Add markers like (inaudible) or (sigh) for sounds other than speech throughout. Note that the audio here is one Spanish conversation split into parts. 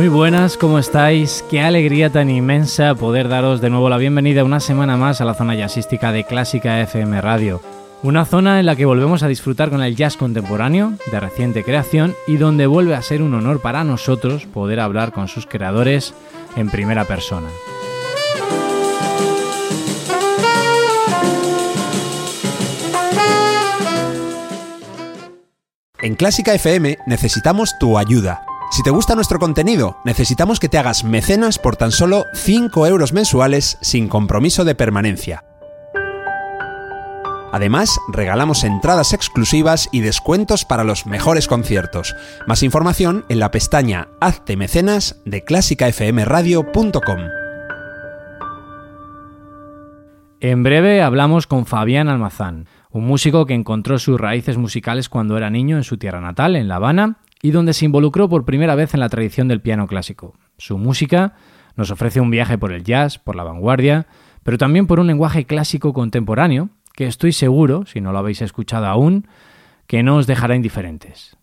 Muy buenas, ¿cómo estáis? Qué alegría tan inmensa poder daros de nuevo la bienvenida una semana más a la zona jazzística de Clásica FM Radio. Una zona en la que volvemos a disfrutar con el jazz contemporáneo, de reciente creación, y donde vuelve a ser un honor para nosotros poder hablar con sus creadores en primera persona. En Clásica FM necesitamos tu ayuda. Si te gusta nuestro contenido, necesitamos que te hagas mecenas por tan solo 5 euros mensuales sin compromiso de permanencia. Además, regalamos entradas exclusivas y descuentos para los mejores conciertos. Más información en la pestaña Hazte mecenas de clásicafmradio.com. En breve hablamos con Fabián Almazán, un músico que encontró sus raíces musicales cuando era niño en su tierra natal, en La Habana, y donde se involucró por primera vez en la tradición del piano clásico. Su música nos ofrece un viaje por el jazz, por la vanguardia, pero también por un lenguaje clásico contemporáneo que estoy seguro, si no lo habéis escuchado aún, que no os dejará indiferentes.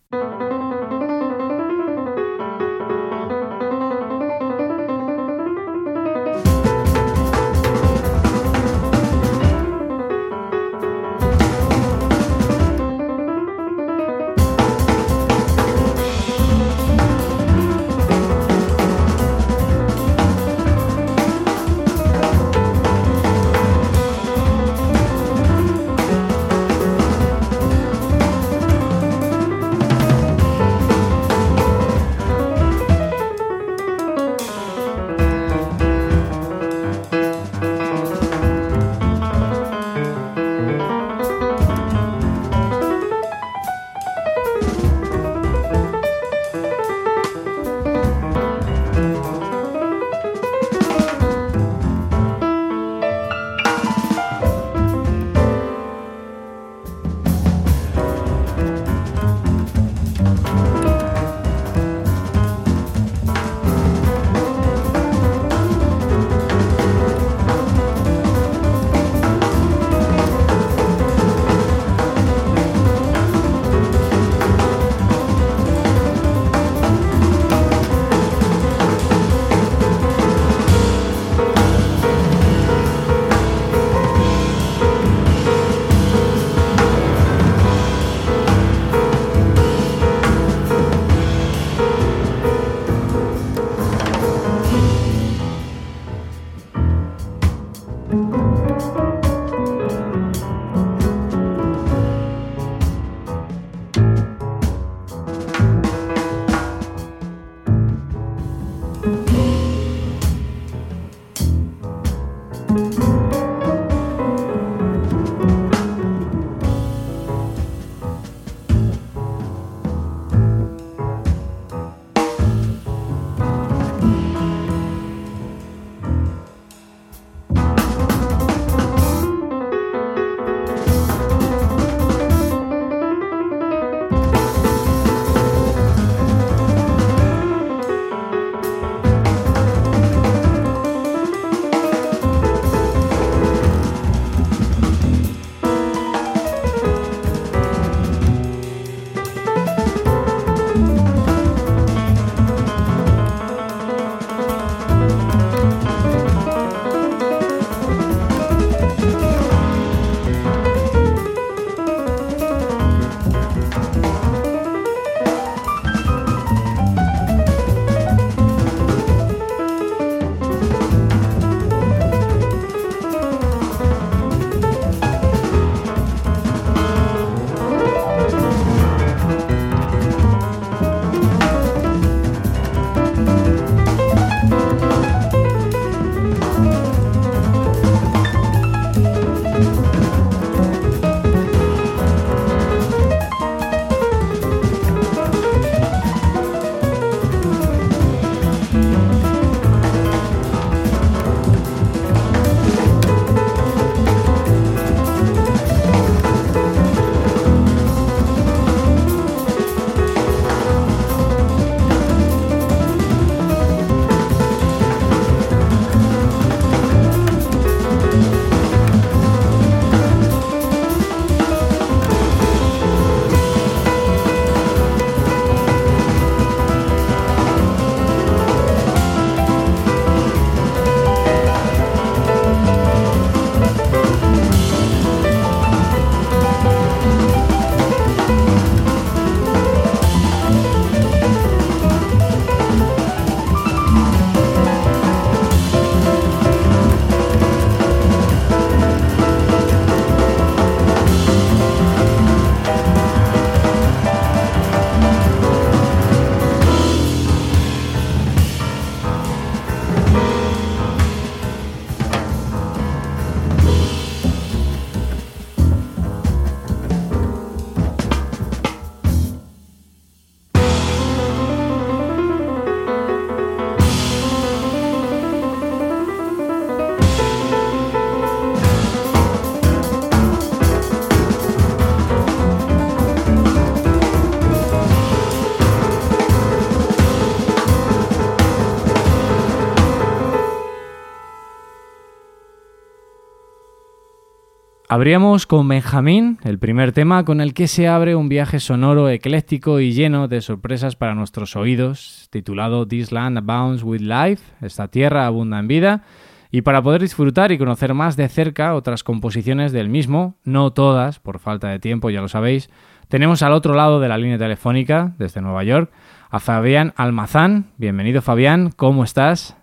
Abríamos con Benjamín, el primer tema con el que se abre un viaje sonoro ecléctico y lleno de sorpresas para nuestros oídos, titulado This Land Abounds with Life, esta tierra abunda en vida, y para poder disfrutar y conocer más de cerca otras composiciones del mismo, no todas, por falta de tiempo, ya lo sabéis, tenemos al otro lado de la línea telefónica, desde Nueva York, a Fabián Almazán. Bienvenido Fabián, ¿cómo estás?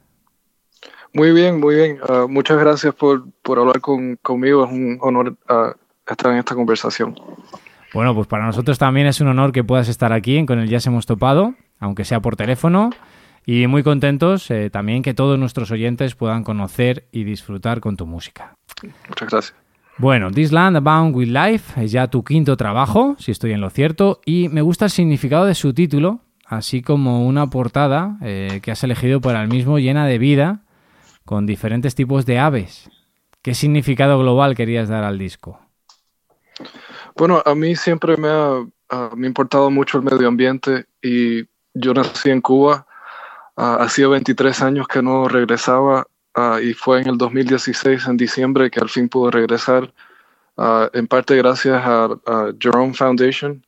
Muy bien, muy bien. Ah, muchas gracias por, hablar conmigo. Es un honor ah, estar en esta conversación. Bueno, pues para nosotros también es un honor que puedas estar aquí en Con el se hemos topado, aunque sea por teléfono. Y muy contentos eh, también que todos nuestros oyentes puedan conocer y disfrutar con tu música. Muchas gracias. Bueno, This Land Abound with Life es ya tu quinto trabajo, si estoy en lo cierto, y me gusta el significado de su título, así como una portada eh, que has elegido para el mismo llena de vida con diferentes tipos de aves. ¿Qué significado global querías dar al disco? Bueno, a mí siempre me ha, importado mucho el medio ambiente y yo nací en Cuba. Uh, hacía 23 años que no regresaba y fue en el 2016, en diciembre, que al fin pude regresar, en parte gracias a, Jerome Foundation.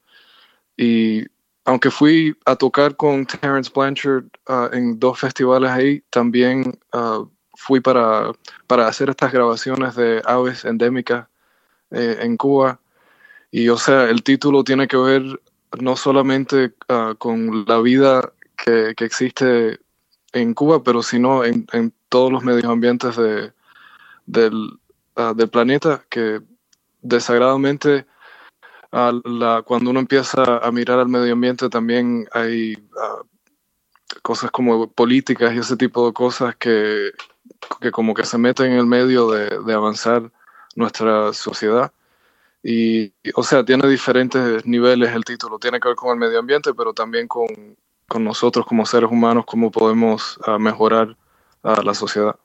Y aunque fui a tocar con Terence Blanchard en dos festivales ahí, también fui para, para hacer estas grabaciones de aves endémicas eh, en Cuba. Y o sea, el título tiene que ver no solamente ah, con la vida que, existe en Cuba, pero sino en, todos los medios ambientes de, ah, del, planeta, que desagradablemente la, cuando uno empieza a mirar al medio ambiente también hay ah, cosas como políticas y ese tipo de cosas que, que como que se mete en el medio de, avanzar nuestra sociedad. Y, o sea, tiene diferentes niveles el título. Tiene que ver con el medio ambiente, pero también con, nosotros como seres humanos, cómo podemos ah, mejorar a la sociedad.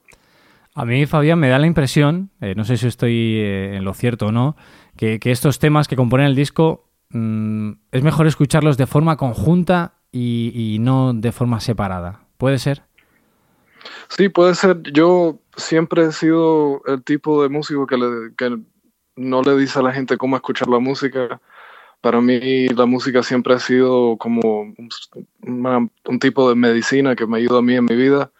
A mí, Fabián, me da la impresión, eh, no sé si estoy eh, en lo cierto o no, que, estos temas que componen el disco mm, es mejor escucharlos de forma conjunta y no de forma separada. ¿Puede ser? Sí, puede ser. Yo siempre he sido el tipo de músico que, no le dice a la gente cómo escuchar la música. Para mí la música siempre ha sido como un, tipo de medicina que me ayuda a mí en mi vida.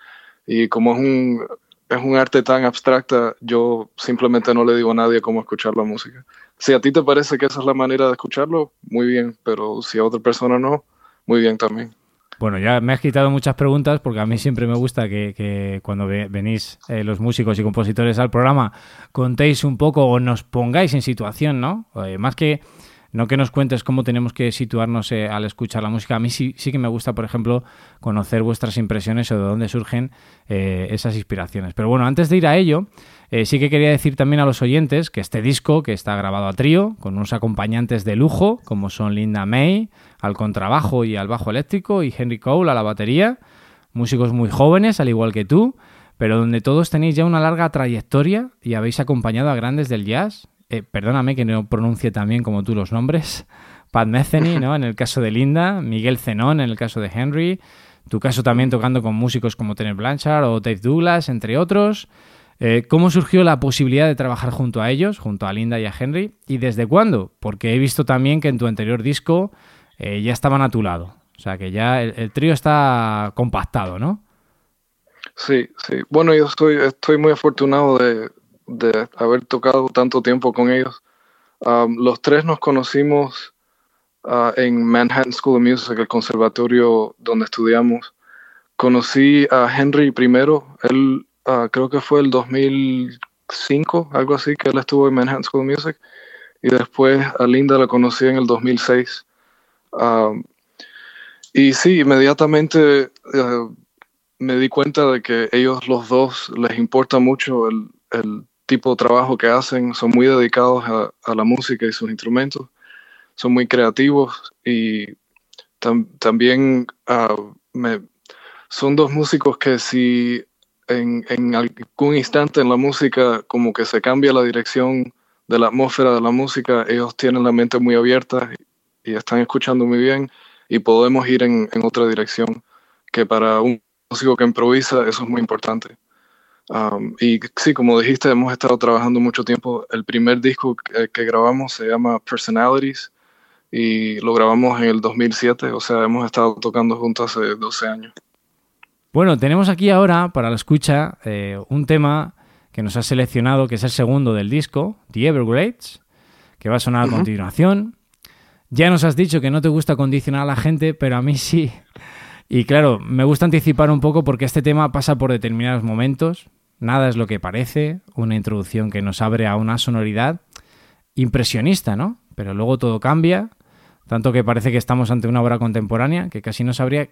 Y como es un, es un arte tan abstracta, yo simplemente no le digo a nadie cómo escuchar la música. Si a ti te parece que esa es la manera de escucharlo, muy bien, pero si a otra persona no, muy bien también. Bueno, ya me has quitado muchas preguntas porque a mí siempre me gusta que, cuando venís eh, los músicos y compositores al programa contéis un poco o nos pongáis en situación, ¿no? Eh, más que no que nos cuentes cómo tenemos que situarnos eh, al escuchar la música. A mí sí, sí que me gusta, por ejemplo, conocer vuestras impresiones o de dónde surgen eh, esas inspiraciones. Pero bueno, antes de ir a ello, eh, sí que quería decir también a los oyentes que este disco, que está grabado a trío, con unos acompañantes de lujo, como son Linda May al contrabajo y al bajo eléctrico, y Henry Cole a la batería, músicos muy jóvenes, al igual que tú, pero donde todos tenéis ya una larga trayectoria y habéis acompañado a grandes del jazz, eh, perdóname que no pronuncie también como tú los nombres, Pat Metheny, ¿no? (laughs) En el caso de Linda, Miguel Zenón en el caso de Henry, tu caso también tocando con músicos como Tener Blanchard o Dave Douglas, entre otros. Eh, ¿Cómo surgió la posibilidad de trabajar junto a ellos, junto a Linda y a Henry? ¿Y desde cuándo? Porque he visto también que en tu anterior disco eh, ya estaban a tu lado. O sea que ya el, trío está compactado, ¿no? Sí, sí. Bueno, yo estoy, estoy muy afortunado de, de haber tocado tanto tiempo con ellos. Um, los tres nos conocimos uh, en Manhattan School of Music, el conservatorio donde estudiamos. Conocí a Henry primero, él uh, creo que fue el 2005, algo así, que él estuvo en Manhattan School of Music. Y después a Linda la conocí en el 2006. Um, y sí, inmediatamente uh, me di cuenta de que ellos los dos les importa mucho el, el tipo de trabajo que hacen, son muy dedicados a, la música y sus instrumentos, son muy creativos y también ah, son dos músicos que si en, algún instante en la música como que se cambia la dirección de la atmósfera de la música, ellos tienen la mente muy abierta y, están escuchando muy bien y podemos ir en, en otra dirección, que para un músico que improvisa eso es muy importante. Um, y sí, como dijiste, hemos estado trabajando mucho tiempo. El primer disco que, grabamos se llama Personalities y lo grabamos en el 2007, o sea, hemos estado tocando juntos hace 12 años. Bueno, tenemos aquí ahora para la escucha eh, un tema que nos ha seleccionado, que es el segundo del disco, The Everglades, que va a sonar a continuación. Ya nos has dicho que no te gusta condicionar a la gente, pero a mí sí. Y claro, me gusta anticipar un poco porque este tema pasa por determinados momentos. Nada es lo que parece, una introducción que nos abre a una sonoridad impresionista, ¿no? Pero luego todo cambia, tanto que parece que estamos ante una obra contemporánea que casi no sabría,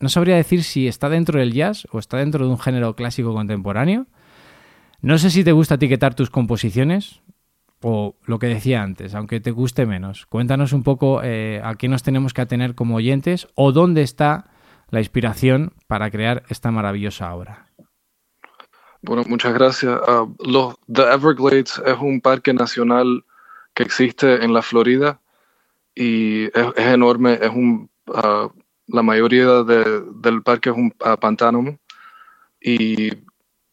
no sabría decir si está dentro del jazz o está dentro de un género clásico contemporáneo. No sé si te gusta etiquetar tus composiciones, o lo que decía antes, aunque te guste menos, cuéntanos un poco eh, a qué nos tenemos que atener como oyentes o dónde está la inspiración para crear esta maravillosa obra. Bueno, muchas gracias. Uh, los, The Everglades es un parque nacional que existe en la Florida y es, enorme. Es un, uh, la mayoría del parque es un uh, pantano. Y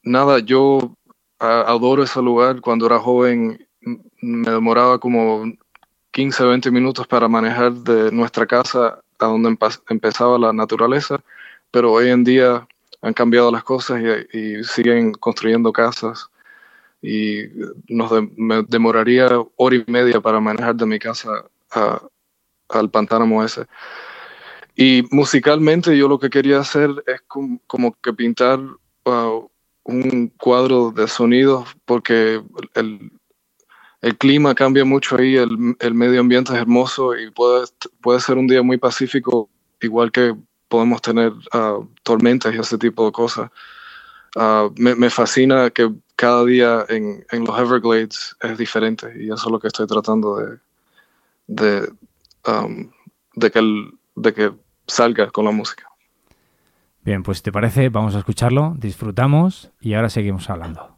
nada, yo adoro ese lugar. Cuando era joven me demoraba como 15, 20 minutos para manejar de nuestra casa a donde empezaba la naturaleza, pero hoy en día han cambiado las cosas y, siguen construyendo casas y nos demoraría hora y media para manejar de mi casa al pantano ese. Y musicalmente yo lo que quería hacer es como, que pintar uh, un cuadro de sonidos porque el, el clima cambia mucho ahí, el, el, medio ambiente es hermoso y puede, puede ser un día muy pacífico, igual que podemos tener uh, tormentas y ese tipo de cosas. Uh, me, me, fascina que cada día en, en, los Everglades es diferente y eso es lo que estoy tratando de, de, um, de, que, el, de que salga con la música. Bien, pues te parece, vamos a escucharlo, disfrutamos y ahora seguimos hablando.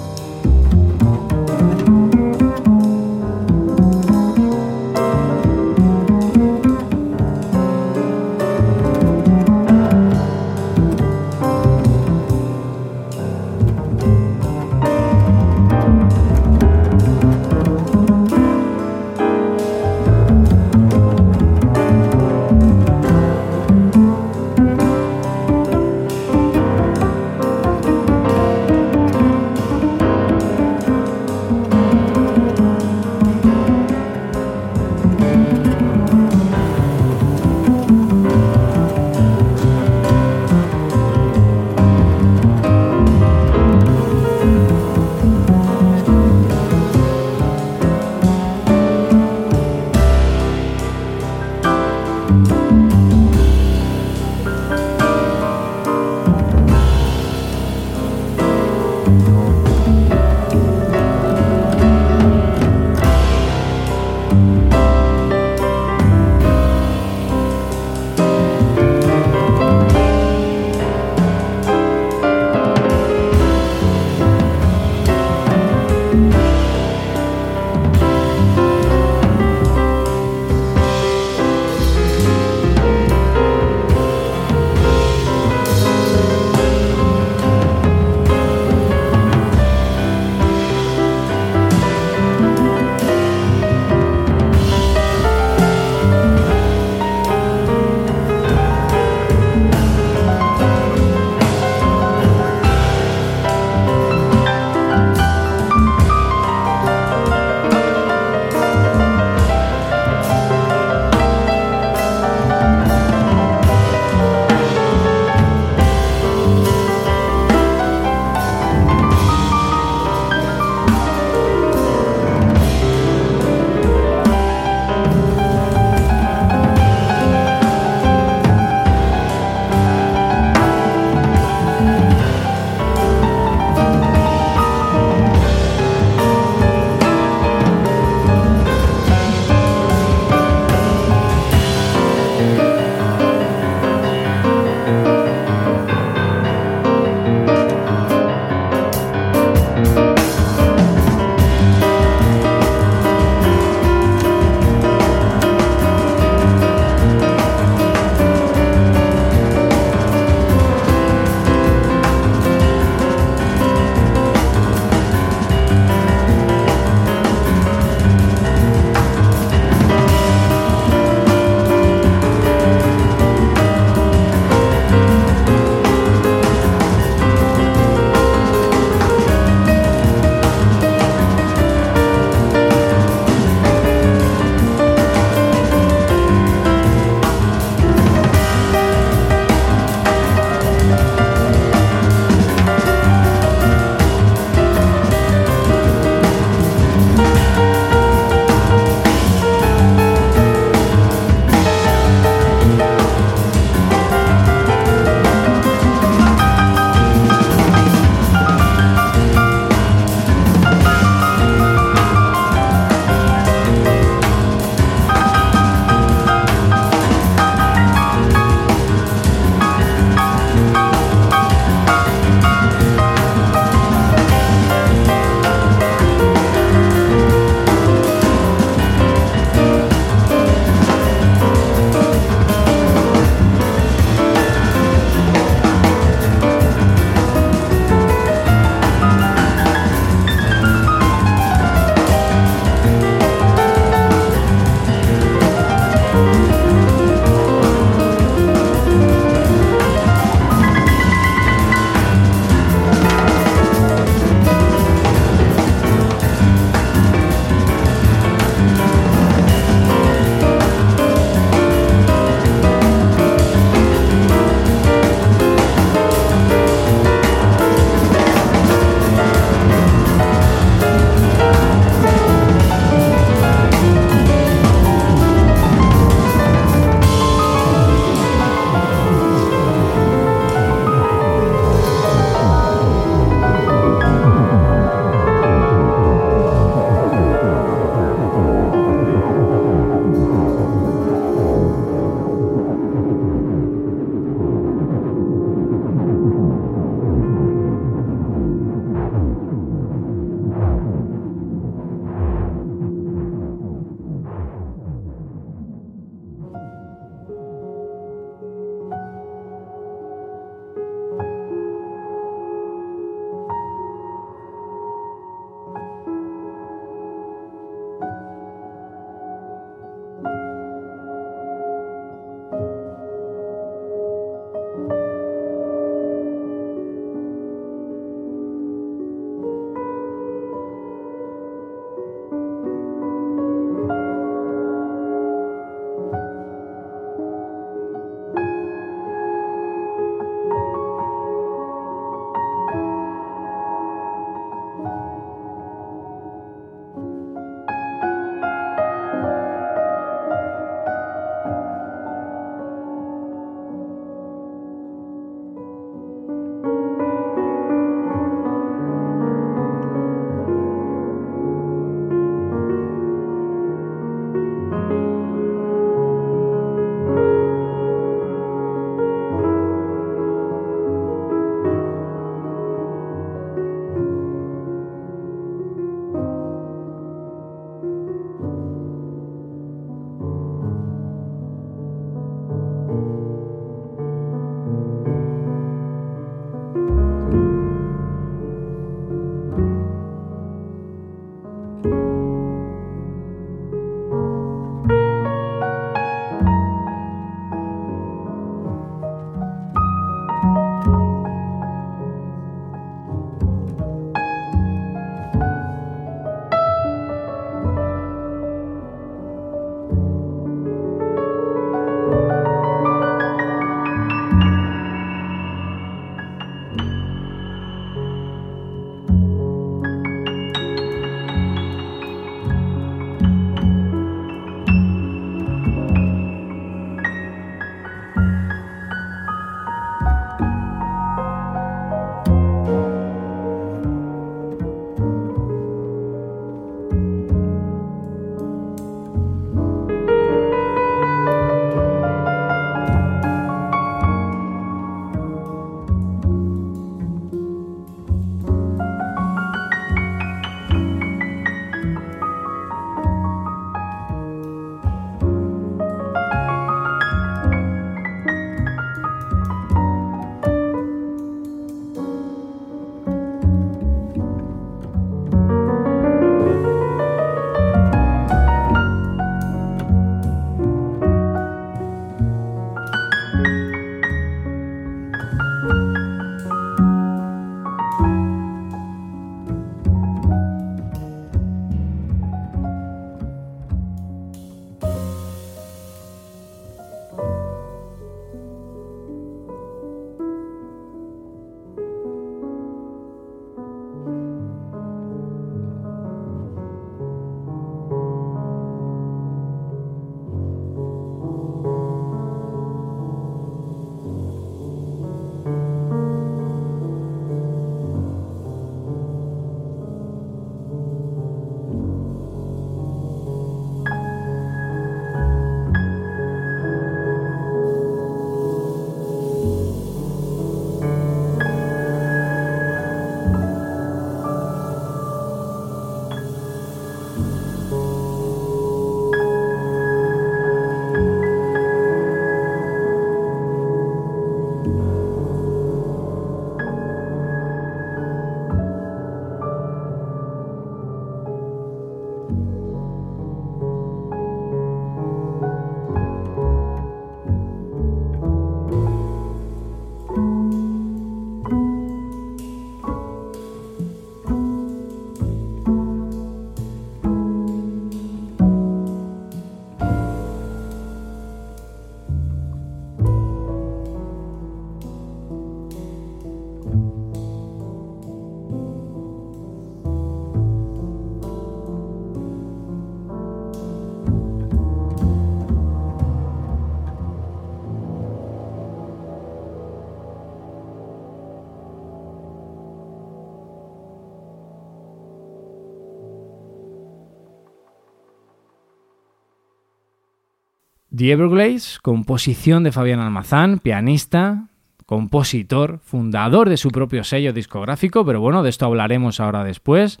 The Everglades, composición de Fabián Almazán, pianista, compositor, fundador de su propio sello discográfico, pero bueno, de esto hablaremos ahora después.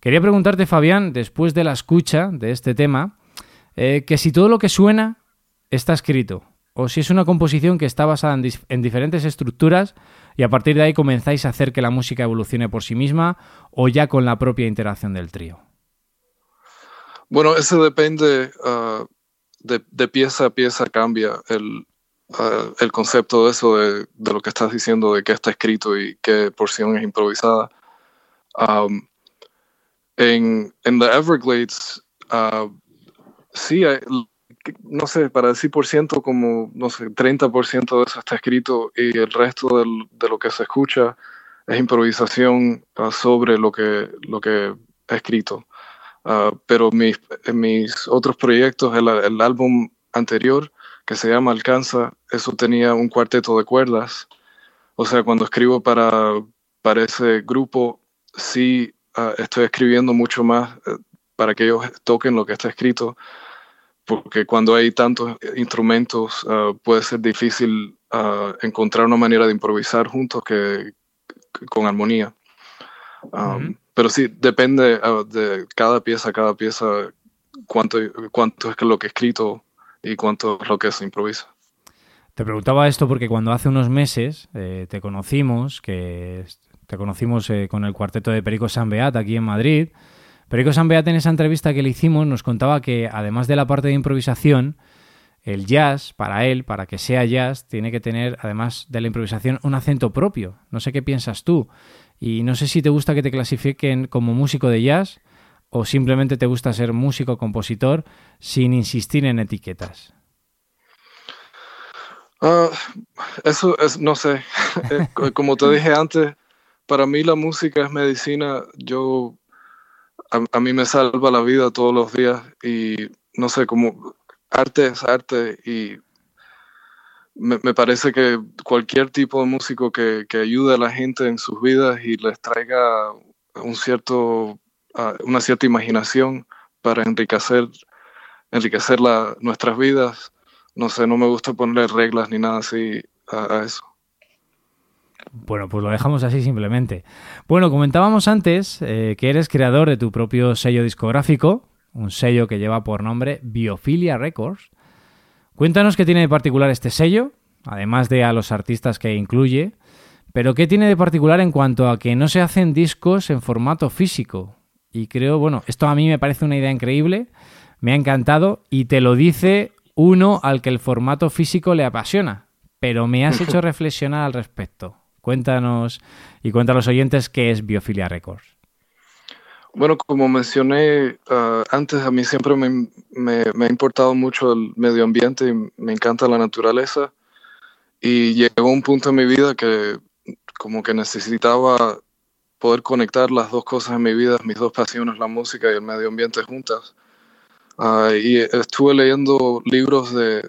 Quería preguntarte, Fabián, después de la escucha de este tema, eh, que si todo lo que suena está escrito, o si es una composición que está basada en, en, diferentes estructuras y a partir de ahí comenzáis a hacer que la música evolucione por sí misma o ya con la propia interacción del trío. Bueno, eso depende uh, de, pieza a pieza, cambia el, uh, el concepto de eso, de, de, lo que estás diciendo, de qué está escrito y qué porción es improvisada. Um, en, en The Everglades, uh, sí, no sé, para por ciento, como, no sé, 30% de eso está escrito y el resto de lo que se escucha es improvisación uh, sobre lo que, lo que he escrito. Uh, pero mis, mis otros proyectos, el, el, álbum anterior, que se llama Alcanza, eso tenía un cuarteto de cuerdas. O sea, cuando escribo para, para ese grupo, sí uh, estoy escribiendo mucho más uh, para que ellos toquen lo que está escrito porque cuando hay tantos instrumentos uh, puede ser difícil encontrar una manera de improvisar juntos que con armonía. Um, uh -huh. Pero sí, depende de cada pieza, cada pieza, cuánto, cuánto es lo que he escrito y cuánto es lo que se improvisa. Te preguntaba esto porque cuando hace unos meses eh, te conocimos, que te conocimos eh, con el cuarteto de Perico San Beat aquí en Madrid, Perico San Beat en esa entrevista que le hicimos nos contaba que además de la parte de improvisación, el jazz, para él, para que sea jazz, tiene que tener, además de la improvisación, un acento propio. No sé qué piensas tú. Y no sé si te gusta que te clasifiquen como músico de jazz o simplemente te gusta ser músico compositor sin insistir en etiquetas. Uh, eso es, no sé, (laughs) eh, como te dije antes, para mí la música es medicina. Yo a, a, mí me salva la vida todos los días y no sé, como arte es arte y me, me parece que cualquier tipo de músico que, que, ayude a la gente en sus vidas y les traiga un cierto, uh, una cierta imaginación para enriquecer, enriquecer la, nuestras vidas, no sé, no me gusta ponerle reglas ni nada así a, a eso. Bueno, pues lo dejamos así simplemente. Bueno, comentábamos antes eh, que eres creador de tu propio sello discográfico, un sello que lleva por nombre Biofilia Records. Cuéntanos qué tiene de particular este sello, además de a los artistas que incluye, pero qué tiene de particular en cuanto a que no se hacen discos en formato físico. Y creo, bueno, esto a mí me parece una idea increíble, me ha encantado y te lo dice uno al que el formato físico le apasiona, pero me has hecho (laughs) reflexionar al respecto. Cuéntanos y cuenta a los oyentes qué es Biofilia Records. Bueno, como mencioné uh, antes, a mí siempre me, me, me, ha importado mucho el medio ambiente y me encanta la naturaleza. Y llegó un punto en mi vida que como que necesitaba poder conectar las dos cosas en mi vida, mis dos pasiones, la música y el medio ambiente juntas. Uh, y estuve leyendo libros de,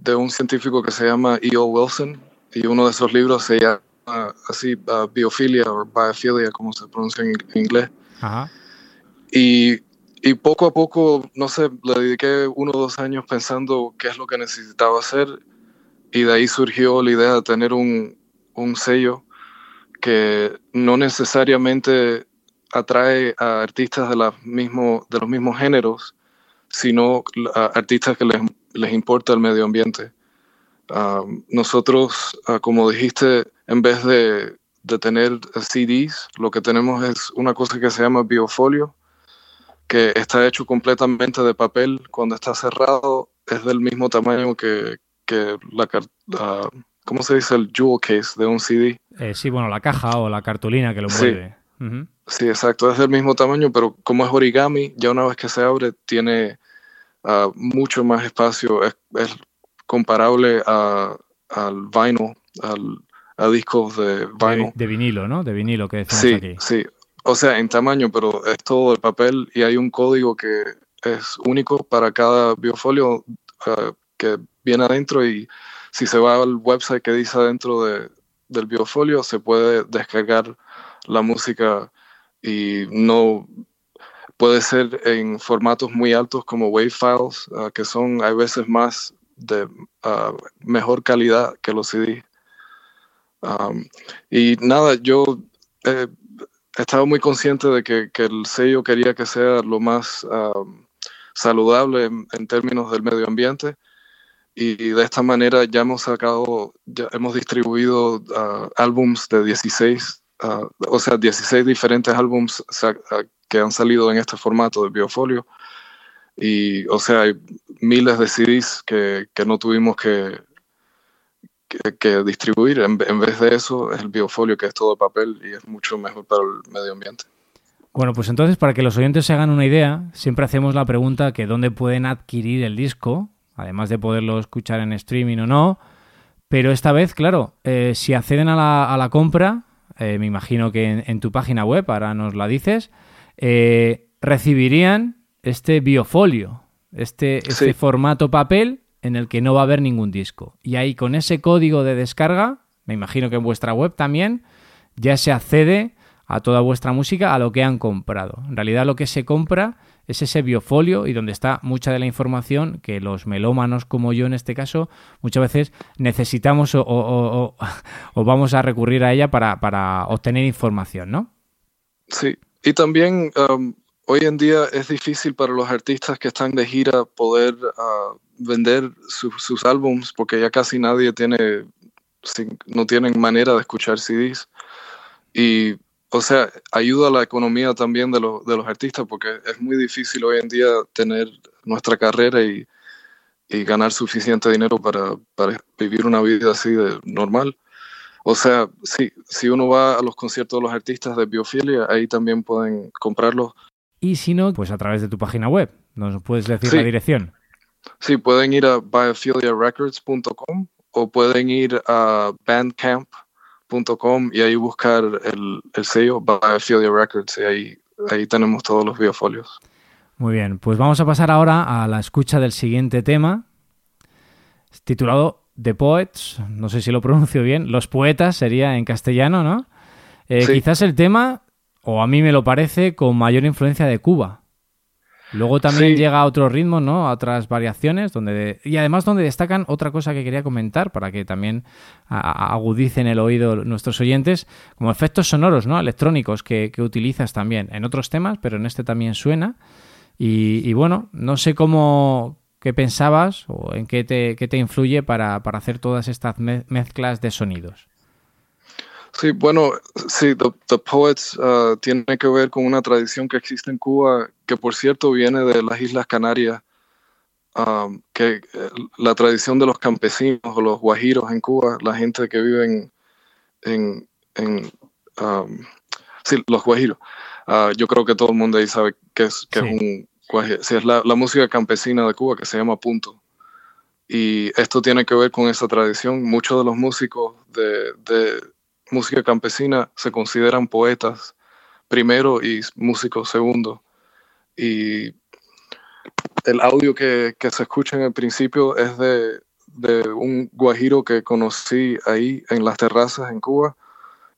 de un científico que se llama E.O. Wilson y uno de esos libros se llama así, uh, o biophilia, como se pronuncia en inglés. Y, y, poco a poco, no sé, le dediqué uno o dos años pensando qué es lo que necesitaba hacer y de ahí surgió la idea de tener un, un sello que no necesariamente atrae a artistas de, la mismo, de los mismos géneros, sino a artistas que les, les importa el medio ambiente. Uh, nosotros, uh, como dijiste, en vez de, de, tener CDs, lo que tenemos es una cosa que se llama biofolio, que está hecho completamente de papel. Cuando está cerrado es del mismo tamaño que, que la, uh, ¿cómo se dice? El jewel case de un CD. Eh, sí, bueno, la caja o la cartulina que lo envuelve. Sí. Uh -huh. sí, exacto, es del mismo tamaño, pero como es origami, ya una vez que se abre tiene mucho más espacio. Es, es comparable a, al vinyl, al, a discos de vinyl. De, de, vinilo, ¿no? De vinilo que decimos sí, aquí. Sí, o sea, en tamaño, pero es todo el papel y hay un código que es único para cada biofolio uh, que viene adentro y si se va al website que dice adentro de, del biofolio se puede descargar la música y no puede ser en formatos muy altos como wave files uh, que son hay veces más de mejor calidad que los CD. y nada, yo eh, estaba muy consciente de que, el sello quería que sea lo más saludable en, términos del medio ambiente y de esta manera ya hemos sacado, ya hemos distribuido uh, álbums de 16, uh, o sea, 16 diferentes álbums uh, que han salido en este formato de biofolio. Y, o sea, hay miles de CDs que, que no tuvimos que, que, distribuir. En, en, vez de eso, es el biofolio, que es todo papel y es mucho mejor para el medio ambiente. Bueno, pues entonces, para que los oyentes se hagan una idea, siempre hacemos la pregunta que dónde pueden adquirir el disco además de poderlo escuchar en streaming o no. Pero esta vez, claro, eh, si acceden a la, compra, eh, me imagino que en, tu página web, ahora nos la dices, eh, recibirían este biofolio, este, este formato papel en el que no va a haber ningún disco. Y ahí con ese código de descarga, me imagino que en vuestra web también, ya se accede a toda vuestra música, a lo que han comprado. En realidad lo que se compra es ese biofolio y donde está mucha de la información que los melómanos como yo en este caso muchas veces necesitamos o, (laughs) vamos a recurrir a ella para, obtener información, ¿no? Sí, y también hoy en día es difícil para los artistas que están de gira poder uh, vender sus álbums porque ya casi nadie tiene, no tienen manera de escuchar CDs. Y o sea, ayuda a la economía también de, de los artistas porque es muy difícil hoy en día tener nuestra carrera y, ganar suficiente dinero para, vivir una vida así de normal. O sea, sí, si uno va a los conciertos de los artistas de biofilia, ahí también pueden comprarlos. Y si no, pues a través de tu página web. ¿Nos puedes decir la dirección? Sí, pueden ir a biophiliarecords.com o pueden ir a Bandcamp y ahí buscar el, sello Biophilia Records y ahí, ahí tenemos todos los biofolios. Muy bien, pues vamos a pasar ahora a la escucha del siguiente tema, titulado The Poets, no sé si lo pronuncio bien, Los Poetas sería en castellano, ¿no? Eh, quizás el tema, o a mí me lo parece, con mayor influencia de Cuba. Luego también llega a otros ritmos, ¿no? A otras variaciones, donde y además donde destacan otra cosa que quería comentar para que también agudicen el oído nuestros oyentes, como efectos sonoros, ¿no? Electrónicos que, utilizas también en otros temas, pero en este también suena. Y, bueno, no sé cómo qué pensabas o en qué te, qué te influye para, para hacer todas estas mezclas de sonidos. Sí, bueno, sí, The, Poets uh, tiene que ver con una tradición que existe en Cuba, que por cierto viene de las Islas Canarias, um, que eh, la tradición de los campesinos o los guajiros en Cuba, la gente que vive en, en, um, sí, los guajiros. Uh, yo creo que todo el mundo ahí sabe que es, que es un guajiro. Sí, es la, música campesina de Cuba que se llama punto. Y esto tiene que ver con esa tradición. Muchos de los músicos de música campesina se consideran poetas primero y músicos segundo. Y el audio que, se escucha en el principio es de, un guajiro que conocí ahí en las terrazas en Cuba,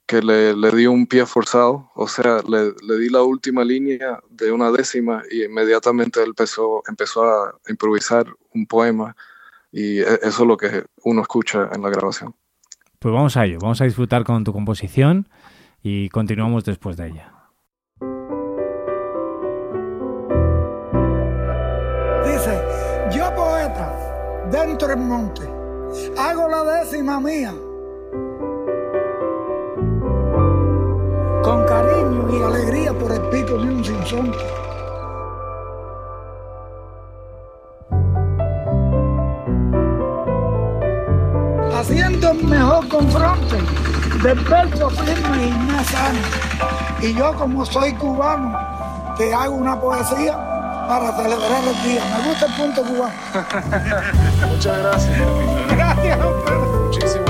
que le, le di un pie forzado, o sea, le, di la última línea de una décima y inmediatamente él empezó, empezó a improvisar un poema y e, eso es lo que uno escucha en la grabación. Pues vamos a ello, vamos a disfrutar con tu composición y continuamos después de ella. Dice, yo poeta, dentro del monte, hago la décima mía. Con cariño y alegría por el pico de un sinsonte. Haciendo el mejor confronte del verso firme y más sano. Y yo como soy cubano, te hago una poesía para celebrar el día. Me gusta el punto cubano. (laughs) Muchas gracias. Gracias, Muchísimas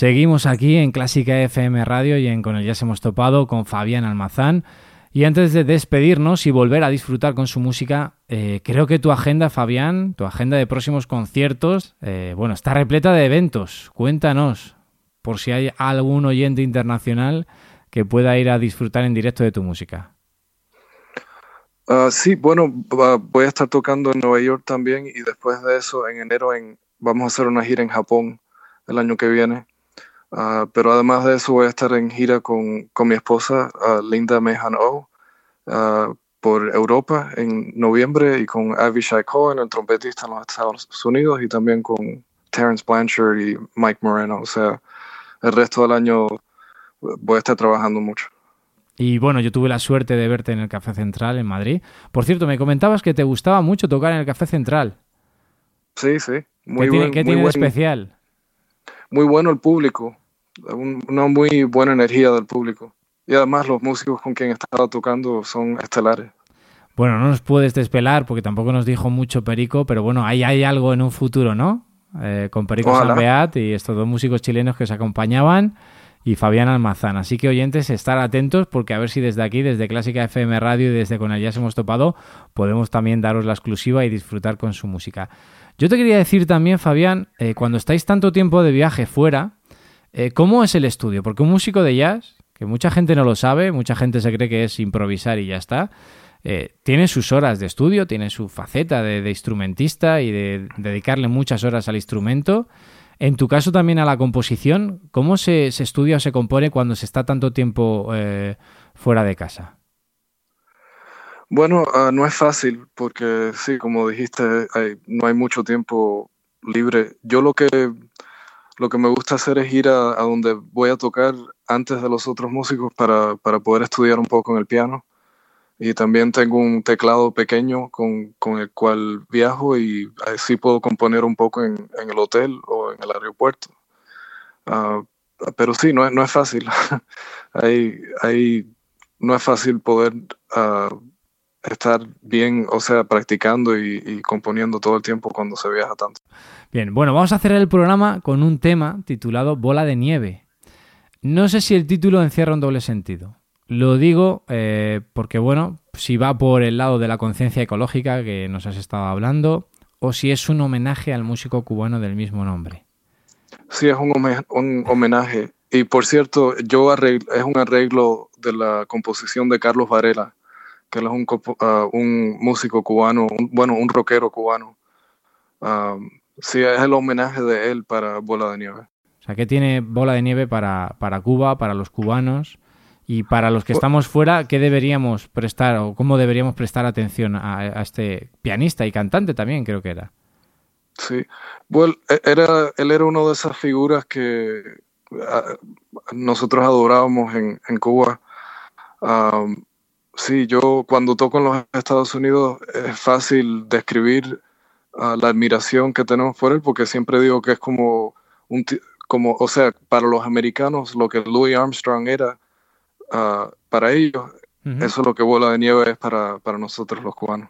Seguimos aquí en Clásica FM Radio y en Con el Jazz hemos topado con Fabián Almazán. Y antes de despedirnos y volver a disfrutar con su música, eh, creo que tu agenda, Fabián, tu agenda de próximos conciertos, eh, bueno, está repleta de eventos. Cuéntanos, por si hay algún oyente internacional que pueda ir a disfrutar en directo de tu música. Uh, sí, bueno, voy a estar tocando en Nueva York también y después de eso, en enero, en, vamos a hacer una gira en Japón el año que viene. Uh, pero además de eso voy a estar en gira con, con mi esposa, uh, Linda Mehan O, uh, por Europa en noviembre y con Avishai Cohen, el trompetista en los Estados Unidos, y también con Terence Blanchard y Mike Moreno. O sea, el resto del año voy a estar trabajando mucho. Y bueno, yo tuve la suerte de verte en el Café Central en Madrid. Por cierto, me comentabas que te gustaba mucho tocar en el Café Central. Sí, sí. Muy ¿Qué tiene, ¿qué tiene de especial? Muy bueno el público una muy buena energía del público. Y además los músicos con quien estaba tocando son estelares. Bueno, no nos puedes despelar porque tampoco nos dijo mucho Perico, pero bueno, ahí hay algo en un futuro, ¿no? Eh, con Perico Sanbeat y estos dos músicos chilenos que se acompañaban y Fabián Almazán. Así que oyentes, estar atentos porque a ver si desde aquí, desde Clásica FM Radio y desde Con el Jazz hemos topado, podemos también daros la exclusiva y disfrutar con su música. Yo te quería decir también, Fabián, eh, cuando estáis tanto tiempo de viaje fuera, eh, ¿Cómo es el estudio? Porque un músico de jazz, que mucha gente no lo sabe, mucha gente se cree que es improvisar y ya está, eh, tiene sus horas de estudio, tiene su faceta de, instrumentista y de dedicarle muchas horas al instrumento. En tu caso también a la composición, ¿cómo se, estudia o se compone cuando se está tanto tiempo eh, fuera de casa? Bueno, ah, no es fácil porque sí, como dijiste, no hay mucho tiempo libre. Yo lo que lo que me gusta hacer es ir a, donde voy a tocar antes de los otros músicos para, poder estudiar un poco en el piano. Y también tengo un teclado pequeño con, el cual viajo y así puedo componer un poco en, el hotel o en el aeropuerto. Ah, pero sí, no, no es fácil. (laughs) ahí, no es fácil poder uh, estar bien, o sea, practicando y, componiendo todo el tiempo cuando se viaja tanto. Bien, bueno, vamos a hacer el programa con un tema titulado Bola de Nieve. No sé si el título encierra un doble sentido. Lo digo eh, porque, bueno, si va por el lado de la conciencia ecológica que nos has estado hablando, o si es un homenaje al músico cubano del mismo nombre. Sí, es un, un homenaje. Y por cierto, yo es un arreglo de la composición de Carlos Varela, que él es un, ah, un músico cubano, bueno, un rockero cubano. Ah, sí, es el homenaje de él para Bola de Nieve. O sea, ¿qué tiene Bola de Nieve para, para Cuba, para los cubanos? Y para los que estamos fuera, ¿qué deberíamos prestar o cómo deberíamos prestar atención a, este pianista y cantante también, creo que era? Sí, bueno, e, era, él era una de esas figuras que ah, nosotros adorábamos en, en Cuba. Sí, yo cuando toco en los Estados Unidos es fácil describir ah, la admiración que tenemos por él, porque siempre digo que es como un, como, o sea, para los americanos lo que Louis Armstrong era, ah, para ellos, eso es lo que Bola de Nieve es para, para nosotros los cubanos.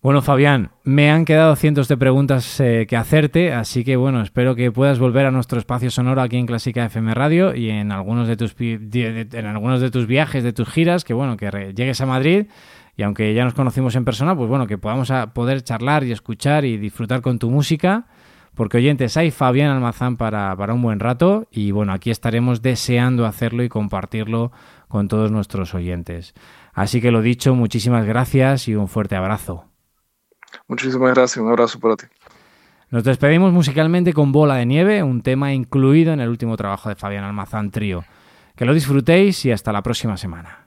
Bueno, Fabián, me han quedado cientos de preguntas eh, que hacerte, así que bueno, espero que puedas volver a nuestro espacio sonoro aquí en Clásica FM Radio y en algunos de tus en algunos de tus viajes, de tus giras, que bueno, que llegues a Madrid y aunque ya nos conocimos en persona, pues bueno, que podamos a poder charlar y escuchar y disfrutar con tu música, porque oyentes, hay Fabián Almazán para, para un buen rato y bueno, aquí estaremos deseando hacerlo y compartirlo con todos nuestros oyentes. Así que lo dicho, muchísimas gracias y un fuerte abrazo. Muchísimas gracias, un abrazo para ti. Nos despedimos musicalmente con Bola de Nieve, un tema incluido en el último trabajo de Fabián Almazán Trío. Que lo disfrutéis y hasta la próxima semana.